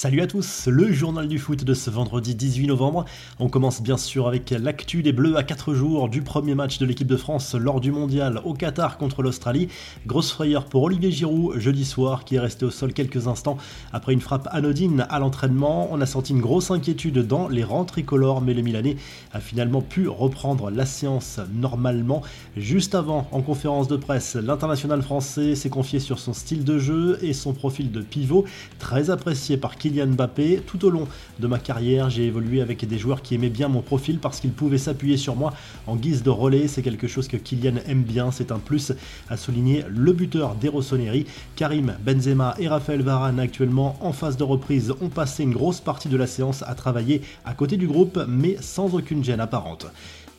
Salut à tous, le journal du foot de ce vendredi 18 novembre. On commence bien sûr avec l'actu des Bleus à 4 jours du premier match de l'équipe de France lors du mondial au Qatar contre l'Australie. Grosse frayeur pour Olivier Giroud jeudi soir qui est resté au sol quelques instants après une frappe anodine à l'entraînement. On a senti une grosse inquiétude dans les rangs tricolores mais le Milanais a finalement pu reprendre la séance normalement. Juste avant, en conférence de presse, l'international français s'est confié sur son style de jeu et son profil de pivot très apprécié par Kylian Mbappé. Tout au long de ma carrière, j'ai évolué avec des joueurs qui aimaient bien mon profil parce qu'ils pouvaient s'appuyer sur moi en guise de relais. C'est quelque chose que Kylian aime bien, c'est un plus, à souligner le buteur des Rossoneri. Karim Benzema et Raphaël Varane, actuellement en phase de reprise, ont passé une grosse partie de la séance à travailler à côté du groupe, mais sans aucune gêne apparente.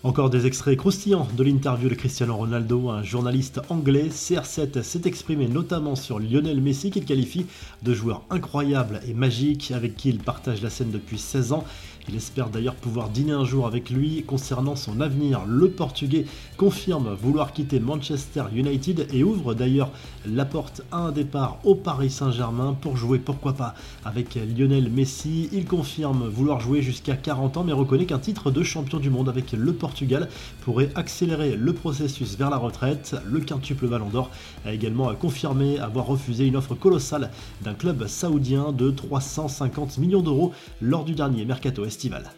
Encore des extraits croustillants de l'interview de Cristiano Ronaldo, un journaliste anglais. CR7 s'est exprimé notamment sur Lionel Messi qu'il qualifie de joueur incroyable et magique avec qui il partage la scène depuis 16 ans. Il espère d'ailleurs pouvoir dîner un jour avec lui concernant son avenir. Le Portugais confirme vouloir quitter Manchester United et ouvre d'ailleurs la porte à un départ au Paris Saint-Germain pour jouer pourquoi pas avec Lionel Messi. Il confirme vouloir jouer jusqu'à 40 ans mais reconnaît qu'un titre de champion du monde avec le Portugal pourrait accélérer le processus vers la retraite. Le quintuple Ballon d'Or a également confirmé avoir refusé une offre colossale d'un club saoudien de 350 millions d'euros lors du dernier mercato estival.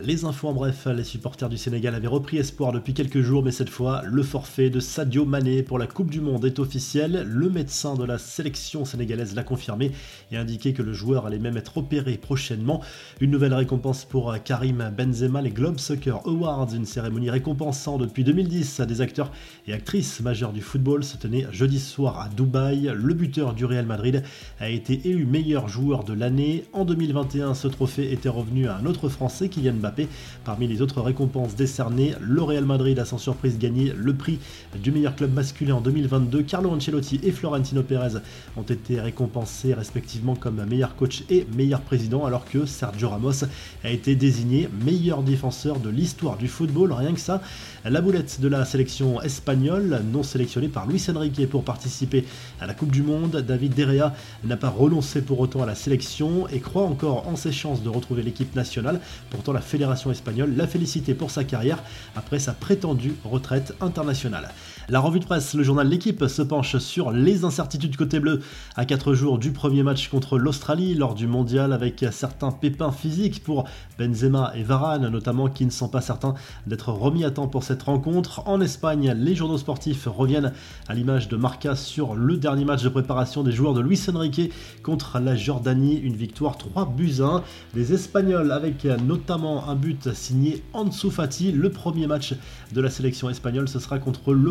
Les infos en bref, les supporters du Sénégal avaient repris espoir depuis quelques jours, mais cette fois, le forfait de Sadio Mané pour la Coupe du Monde est officiel. Le médecin de la sélection sénégalaise l'a confirmé et indiqué que le joueur allait même être opéré prochainement. Une nouvelle récompense pour Karim Benzema, les Globe Soccer Awards, une cérémonie récompensant depuis 2010 à des acteurs et actrices majeurs du football, se tenait jeudi soir à Dubaï. Le buteur du Real Madrid a été élu meilleur joueur de l'année. En 2021, ce trophée était revenu à un autre Français, Kylian Parmi les autres récompenses décernées, le Real Madrid a sans surprise gagné le prix du meilleur club masculin en 2022. Carlo Ancelotti et Florentino Pérez ont été récompensés respectivement comme meilleur coach et meilleur président, alors que Sergio Ramos a été désigné meilleur défenseur de l'histoire du football. Rien que ça, la boulette de la sélection espagnole, non sélectionnée par Luis Enrique pour participer à la Coupe du Monde, David Derrea n'a pas renoncé pour autant à la sélection et croit encore en ses chances de retrouver l'équipe nationale. Pourtant, la fédération espagnole l'a félicité pour sa carrière après sa prétendue retraite internationale. La revue de presse, le journal L'équipe se penche sur les incertitudes côté bleu à 4 jours du premier match contre l'Australie lors du mondial avec certains pépins physiques pour Benzema et Varane notamment qui ne sont pas certains d'être remis à temps pour cette rencontre. En Espagne, les journaux sportifs reviennent à l'image de Marca sur le dernier match de préparation des joueurs de Luis Enrique contre la Jordanie, une victoire 3 buts 1. Les Espagnols avec notamment un but signé Ansu Fati, le premier match de la sélection espagnole, ce sera contre le